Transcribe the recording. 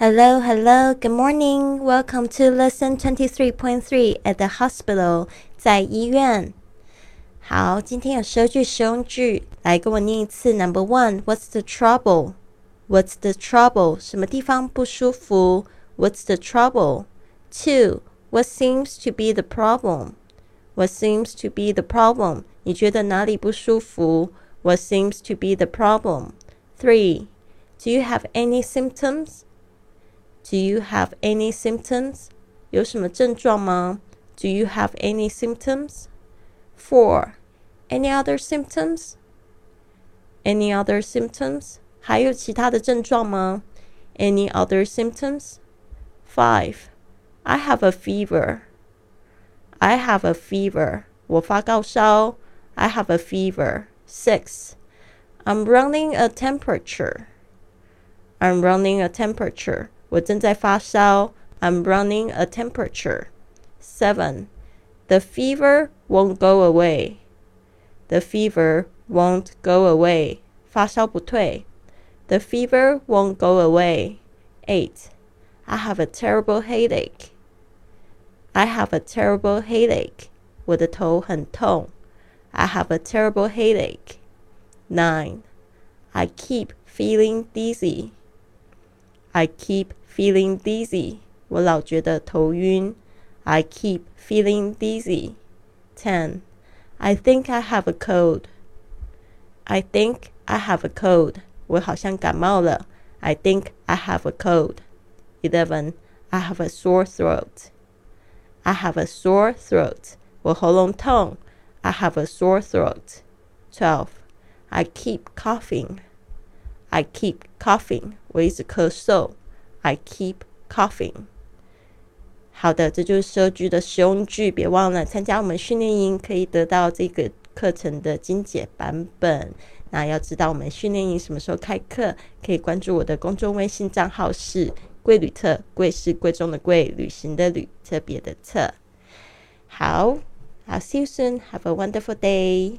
Hello, hello, good morning. Welcome to lesson twenty three point three at the hospital，在医院。好，今天有十二句实用句，来跟我念一次。Number one, What's the trouble? What's the trouble? 什么地方不舒服？What's the trouble? Two, What seems to be the problem? What seems to be the problem? 你觉得哪里不舒服？What seems to be the problem? Three, Do you have any symptoms? Do you have any symptoms? 有什么症状吗？Do you have any symptoms? Four. Any other symptoms? Any other symptoms? 还有其他的症状吗？Any other symptoms? Five. I have a fever. I have a fever. 我发高烧。I have a fever. Six. I'm running a temperature. I'm running a temperature. 我正在发烧。I'm running a temperature. Seven. The fever won't go away. The fever won't go away. 发烧不退。The fever won't go away. Eight. I have a terrible headache. I have a terrible headache. 我的头很痛。I have a terrible headache. Nine. I keep feeling dizzy. I keep feeling dizzy. 我老觉得头晕。I keep feeling dizzy. Ten. I think I have a cold. I think I have a cold. 我好像感冒了。I think I have a cold. Eleven. I have a sore throat. I have a sore throat. 我喉咙痛。I have a sore throat. Twelve. I keep coughing. I keep coughing. 我一直咳嗽。 I keep coughing. 好的，这就是十二句的使用句，别忘了参加我们训练营，可以得到这个课程的精简版本。那要知道我们训练营什么时候开课，可以关注我的公众微信账号是“贵旅特”，贵是贵重的贵，旅行的旅，特别的特。好，I'll see you soon. Have a wonderful day.